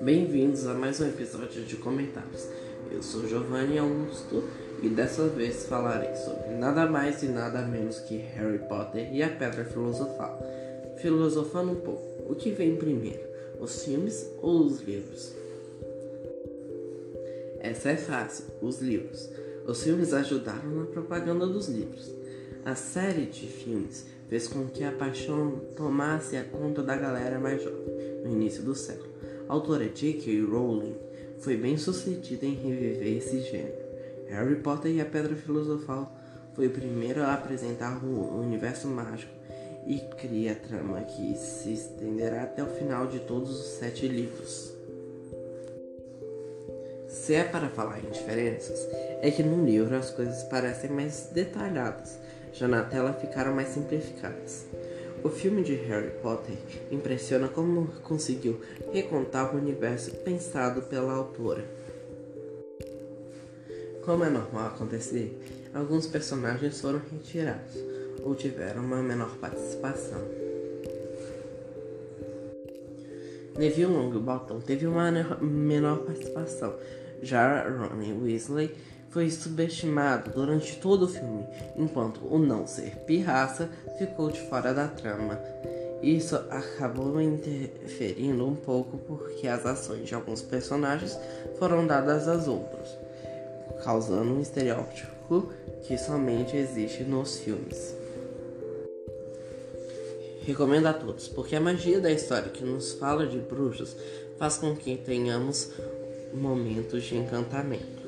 Bem-vindos a mais um episódio de comentários. Eu sou Giovanni Augusto e dessa vez falarei sobre nada mais e nada menos que Harry Potter e a Pedra Filosofal. Filosofando um pouco, o que vem primeiro, os filmes ou os livros? Essa é fácil, os livros. Os filmes ajudaram na propaganda dos livros. A série de filmes fez com que a paixão tomasse a conta da galera mais jovem no início do século. A autora J.K. Rowling foi bem sucedida em reviver esse gênero. Harry Potter e a Pedra Filosofal foi o primeiro a apresentar o universo mágico e cria a trama que se estenderá até o final de todos os sete livros. Se é para falar em diferenças, é que no livro as coisas parecem mais detalhadas, já na tela ficaram mais simplificadas. O filme de Harry Potter impressiona como conseguiu recontar o universo pensado pela autora. Como é normal acontecer, alguns personagens foram retirados ou tiveram uma menor participação. Neville Longbottom teve uma menor participação, já Ronnie Weasley foi subestimado durante todo o filme, enquanto o não ser pirraça ficou de fora da trama. Isso acabou interferindo um pouco porque as ações de alguns personagens foram dadas aos outros, causando um estereótipo que somente existe nos filmes. Recomendo a todos, porque a magia da história que nos fala de bruxos faz com que tenhamos momentos de encantamento.